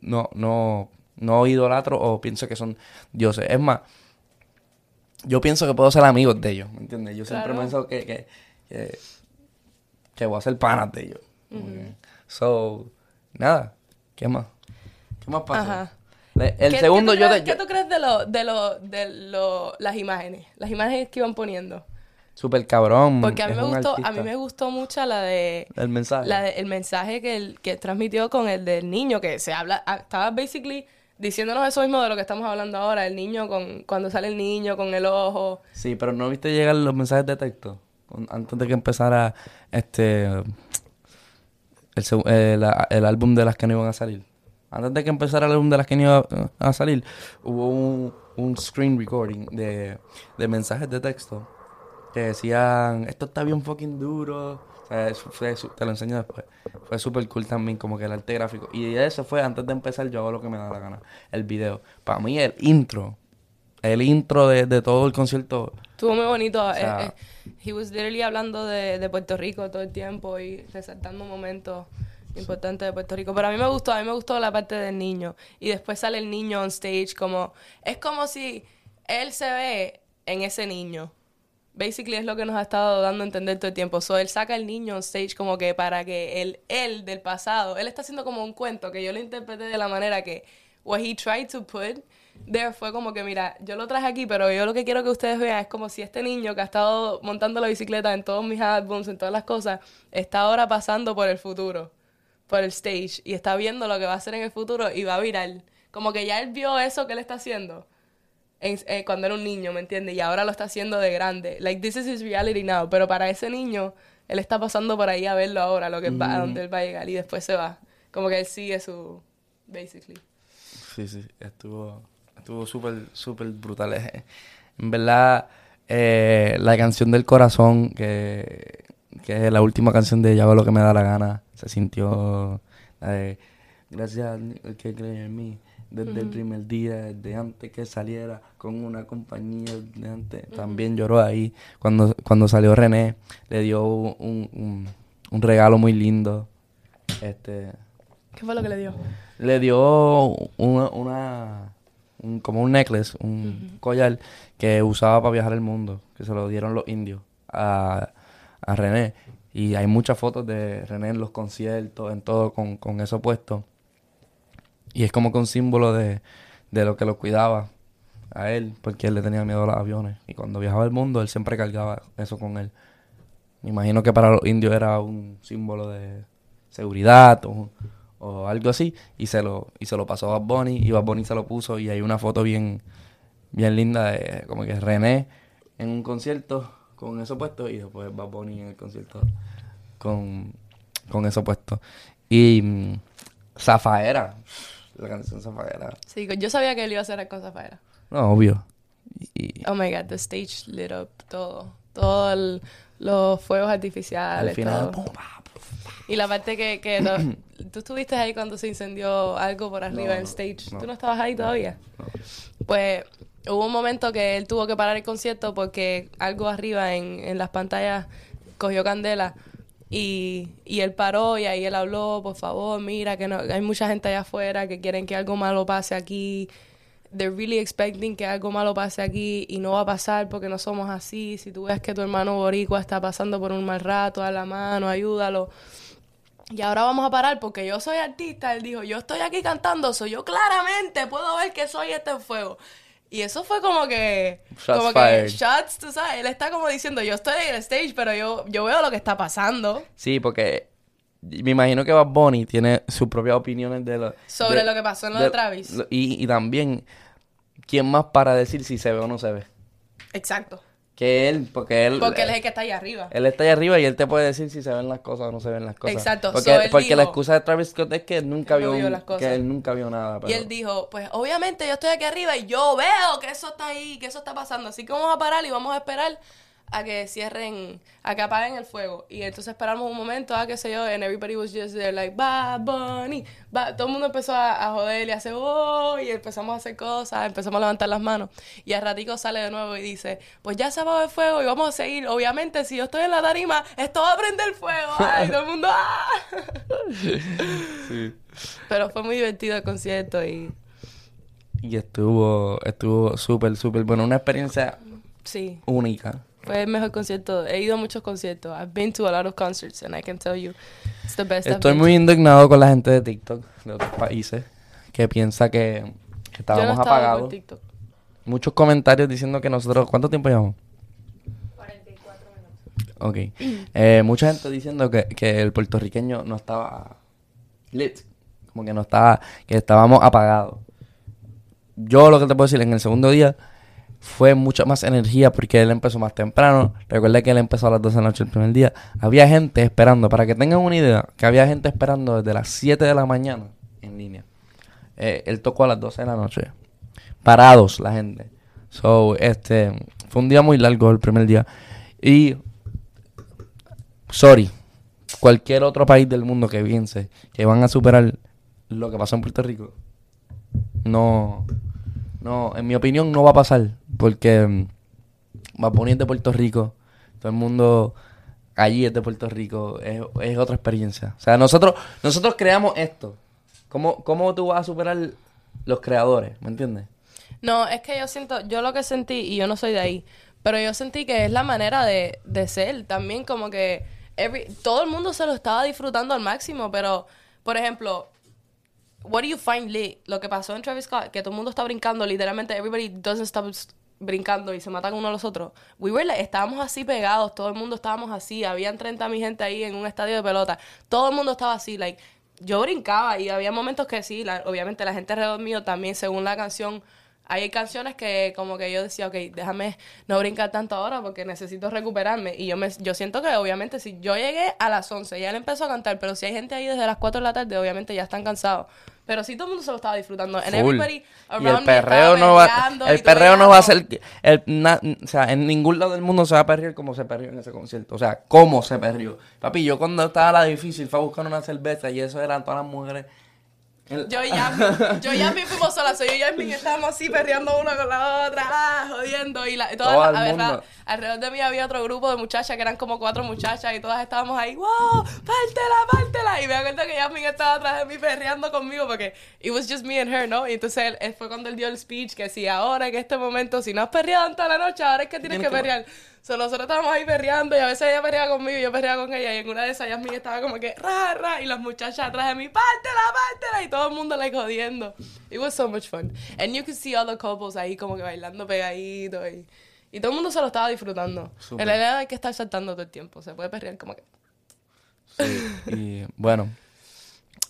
no, no, no idolatro o pienso que son dioses. Es más, yo pienso que puedo ser amigos de ellos, ¿me entiendes? Yo siempre Claro. pienso que, que, que, que voy a ser panas de ellos. Como que- So, nada, ¿qué más? ¿Qué más pasó? Ajá. Le- El ¿Qué- segundo ¿qué tú yo crees, de... ¿Qué tú crees de, lo, de, lo, de lo, las imágenes? Las imágenes que iban poniendo. Super cabrón. Porque a mí me gustó, a mí me gustó mucho la de El mensaje. la de- el mensaje que, él- que transmitió con el del niño, que se habla, ah, estaba basically diciéndonos eso mismo de lo que estamos hablando ahora, el niño con, cuando sale el niño con el ojo. Sí, pero ¿no viste llegar los mensajes de texto? Antes de que empezara este... El, eh, el álbum de las que no iban a salir. Antes de que empezara el álbum de las que no iban a, a salir, hubo un, un screen recording de, de mensajes de texto que decían, esto está bien fucking duro. Fue te lo enseño después. Fue súper cool también, como que el arte gráfico. Y eso fue antes de empezar, yo hago lo que me da la gana. El video. Para mí, el intro. El intro de, de todo el concierto. Estuvo muy bonito. eh, sea- eh, he was literally hablando de, de Puerto Rico todo el tiempo y resaltando momentos importantes de Puerto Rico. Pero a mí me gustó, a mí me gustó la parte del niño. Y después sale el niño on stage como... Es como si él se ve en ese niño. Basically es lo que nos ha estado dando a entender todo el tiempo. So, él saca el niño on stage como que para que el él del pasado, él está haciendo como un cuento que yo lo interpreté de la manera que what he tried to put there fue como que, mira, yo lo traje aquí, pero yo lo que quiero que ustedes vean es como si este niño que ha estado montando la bicicleta en todos mis álbums, en todas las cosas, está ahora pasando por el futuro, por el stage, y está viendo lo que va a hacer en el futuro y va a virar. Como que ya él vio eso que él está haciendo en- eh, cuando era un niño, ¿me entiendes? Y ahora lo está haciendo de grande. Like, this is his reality now. Pero para ese niño, él está pasando por ahí a verlo ahora, lo que va, a donde él va a llegar, y después se va. Como que él sigue su, basically. Sí, sí, estuvo estuvo súper, súper brutal. Eh, En verdad, eh, la canción del corazón, que, que es la última canción de Ya hago lo que me da la gana, se sintió la de gracias que cree en mí. Desde el primer día, desde antes que saliera con una compañía de antes, también lloró ahí. Cuando, cuando salió René, le dio un, un, un regalo muy lindo. Este, ¿Qué fue lo que le dio? le dio una, una un- como un necklace, un collar que usaba para viajar el mundo, que se lo dieron los indios a, a René. Y hay muchas fotos de René en los conciertos, en todo, con, con eso puesto. Y es como que un símbolo de, de lo que lo cuidaba a él, porque él le tenía miedo a los aviones. Y cuando viajaba al mundo, él siempre cargaba eso con él. Me imagino que para los indios era un símbolo de seguridad o, o algo así. Y se lo, y se lo pasó a Bad Bunny y Bad Bunny se lo puso. Y hay una foto bien, bien linda de como que René en un concierto con eso puesto y después Bad Bunny en el concierto con, con eso puesto. Y mm, Zafaera, la canción Zafaera. Sí, yo sabía que él iba a hacer con Zafaera. No, obvio. Y, Oh my god, the stage lit up, todo. Todos los fuegos artificiales. al final, todo. pum, pa, pum. Y la parte que, que lo- [CLEARS THROAT] tú estuviste ahí cuando se incendió algo por arriba No, en stage. no. ¿Tú no estabas ahí todavía? no. Pues hubo un momento que él tuvo que parar el concierto porque algo arriba en, en las pantallas cogió candela. Y, y él paró y ahí él habló, por favor, mira que no, hay mucha gente allá afuera que quieren que algo malo pase aquí. They're really expecting que algo malo pase aquí y no va a pasar porque no somos así. Si tú ves que tu hermano boricua está pasando por un mal rato, a la mano, ayúdalo. Y ahora vamos a parar porque yo soy artista. Él dijo, yo estoy aquí cantando, soy yo claramente puedo ver que soy este fuego. Y eso fue como que... Shots como fired. que shots, tú sabes. Él está como diciendo, yo estoy en el stage, pero yo, yo veo lo que está pasando Sí, porque me imagino que Bad Bunny tiene sus propias opiniones de lo, sobre de- lo que pasó en lo de, Travis. lo- y, y también, ¿quién más para decir si se ve o no se ve? Exacto. Que él, porque él... Porque él es el que está ahí arriba. Él está ahí arriba y él te puede decir si se ven las cosas o no se ven las cosas. Exacto, Porque, so él porque la excusa de Travis Scott es que él nunca no vio, las cosas. que él nunca vio nada. Y él dijo, pues obviamente yo estoy aquí arriba y yo veo que eso está ahí, que eso está pasando. Así que vamos a parar y vamos a esperar a que cierren, a que apaguen el fuego. Y entonces esperamos un momento, a qué sé yo, and everybody was just there like, Bad Bunny. Ba-". Todo el mundo empezó a, a joder y a hacer, oh, y empezamos a hacer cosas, empezamos a levantar las manos. Y al ratico sale de nuevo y dice, pues ya se apagó el fuego y vamos a seguir. Obviamente, si yo estoy en la tarima, esto va a prender fuego. Ay, todo el mundo, ¡ah! Sí. Pero fue muy divertido el concierto y Y estuvo, estuvo súper, súper bueno. Una experiencia sí. única. Fue el mejor concierto. He ido a muchos conciertos. I've been to a lot of concerts and I can tell you it's the best. I've Estoy been muy to. indignado con la gente de TikTok de otros países que piensa que, que Yo estábamos no apagados. por TikTok. Muchos comentarios diciendo que nosotros... ¿Cuánto tiempo llevamos? 44 minutos. Ok. [CLEARS THROAT] Eh, mucha gente diciendo que, que el puertorriqueño no estaba lit. Como que no estaba... Que estábamos apagados. Yo lo que te puedo decir, en el segundo día fue mucha más energía porque él empezó más temprano. Recuerda que él empezó a las 12 de la noche el primer día. Había gente esperando, para que tengan una idea, que había gente esperando desde las 7 de la mañana en línea. Eh, él tocó a las 12 de la noche. Parados la gente. So, este, fue un día muy largo el primer día. Y, sorry, cualquier otro país del mundo que piense que van a superar lo que pasó en Puerto Rico, no, no, en mi opinión no va a pasar. Porque mm, Bad Bunny es de Puerto Rico, todo el mundo allí es de Puerto Rico, es, otra experiencia. O sea, nosotros, nosotros creamos esto. ¿Cómo, ¿Cómo tú vas a superar los creadores? ¿Me entiendes? No, es que yo siento, yo lo que sentí, y yo no soy de ahí, pero yo sentí que es la manera de, de ser. También como que todo el mundo se lo estaba disfrutando al máximo, pero, por ejemplo, what do you find lit? Lo que pasó en Travis Scott, que todo el mundo está brincando, literalmente everybody doesn't stop brincando y se matan uno a los otros. We were like- estábamos así pegados, todo el mundo estábamos así, habían 30 mil gente ahí en un estadio de pelota, todo el mundo estaba así, like, yo brincaba y había momentos que sí, la- obviamente la gente alrededor mío también, según la canción, hay canciones que como que yo decía, ok, déjame no brincar tanto ahora porque necesito recuperarme. Y yo me yo siento que obviamente si yo llegué a las 11 y él empezó a cantar, pero si hay gente ahí desde las 4 de la tarde, obviamente ya están cansados. Pero sí todo el mundo se lo estaba disfrutando. And Full. everybody Y around el me perreo estaba no va, el y perreo no va a ser, el, na- o sea, en ningún lado del mundo se va a perrear como se perrió en ese concierto. O sea, cómo se perrió. Papi, yo cuando estaba la difícil fue a buscar una cerveza y eso eran todas las mujeres. El- Yo y [LAUGHS] Yasmin, yo y Yasmin fuimos solas, yo y Yasmin estábamos así perreando una con la otra, ah, jodiendo, y, la, y todas Todo las- el a ver, mundo. alrededor de mí había otro grupo de muchachas que eran como cuatro muchachas y todas estábamos ahí, wow, pártela, pártela, y me acuerdo que Yasmin estaba atrás de mí perreando conmigo porque it was just me and her, ¿no? Y entonces él, él fue cuando él dio el speech que si ahora en este momento, si no has perreado en toda la noche, ahora es que tienes que- perrear. So, nosotros estábamos ahí perreando y a veces ella perreaba conmigo y yo perreaba con ella y en una de esas Yasmin estaba como que ra, ra y las muchachas atrás de mí, pártela, pártela y todo el mundo like jodiendo. It was so much fun. And you could see all the couples ahí como que bailando pegaditos y, y todo el mundo se lo estaba disfrutando. En realidad hay que estar saltando todo el tiempo, se puede perrear como que... Sí, y bueno,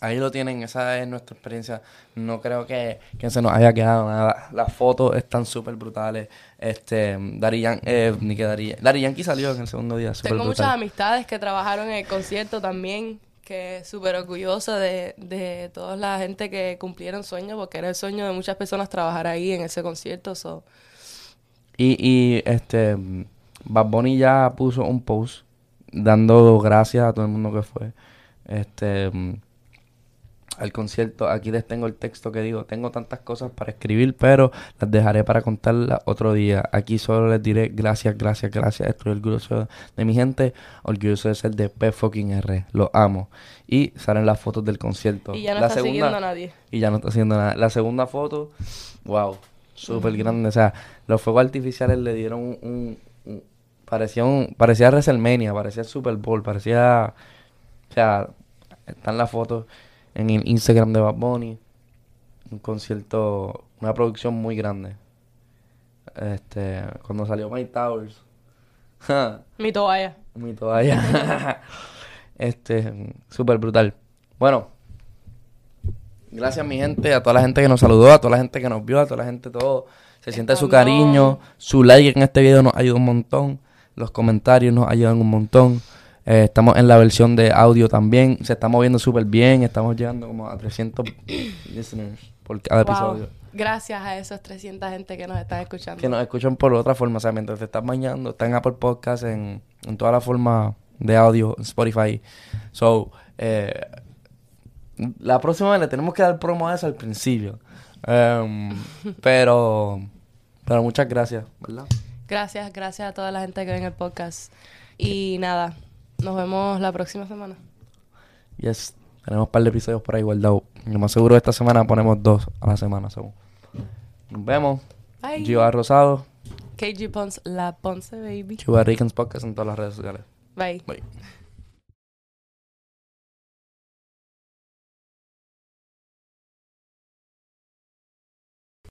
ahí lo tienen, esa es nuestra experiencia. No creo que, que se nos haya quedado nada. Las fotos están súper brutales. Este, Dari Yan- eh, ni que Dari, Dari Yankee salió en el segundo día, súper Tengo brutal. muchas amistades que trabajaron en el concierto también, que súper orgullosa de, de toda la gente que cumplieron sueños, porque era el sueño de muchas personas trabajar ahí en ese concierto. So. Y, y este, Bad Bunny ya puso un post dando gracias a todo el mundo que fue. Este, al concierto. Aquí les tengo el texto que digo, tengo tantas cosas para escribir, pero las dejaré para contarlas otro día. Aquí solo les diré gracias, gracias, gracias. Estoy orgulloso de mi gente, orgulloso de ser de P fucking R. Lo amo. Y salen las fotos del concierto. Y ya no La está siguiendo a nadie. y ya no está haciendo nada. La segunda foto, wow, súper grande. O sea, los fuegos artificiales le dieron un... un- un- parecía un, parecía WrestleMania, parecía Super Bowl, parecía... O sea, están las fotos en el Instagram de Bad Bunny. Un concierto, una producción muy grande. Este, cuando salió My Towers. [LAUGHS] Mi toalla. mi toalla. [LAUGHS] este, súper brutal. Bueno, gracias mi gente, a toda la gente que nos saludó, a toda la gente que nos vio, a toda la gente todo. Se siente su cariño, su like en este video nos ayuda un montón, los comentarios nos ayudan un montón. Eh, estamos en la versión de audio también, se está moviendo súper bien, estamos llegando como a 300 [CLEARS THROAT] listeners por cada Wow. episodio. Gracias a esos 300 gente que nos están escuchando. Que nos escuchan por otra forma, o sea, mientras te estás bañando, está en Apple Podcast, en, en toda la forma de audio, en Spotify. So, eh, la próxima vez le tenemos que dar promo a eso al principio. Em, [LAUGHS] pero, pero muchas gracias, ¿verdad? Gracias, gracias a toda la gente que ve en el podcast. Y nada, nos vemos la próxima semana. Yes, tenemos un par de episodios por ahí guardados. Lo más seguro esta semana ponemos dos a la semana, según. Nos vemos. Bye. Gio Rosado, KG Ponce, la Ponce Baby. Chiva Ricans Podcast en todas las redes sociales. Bye. Bye.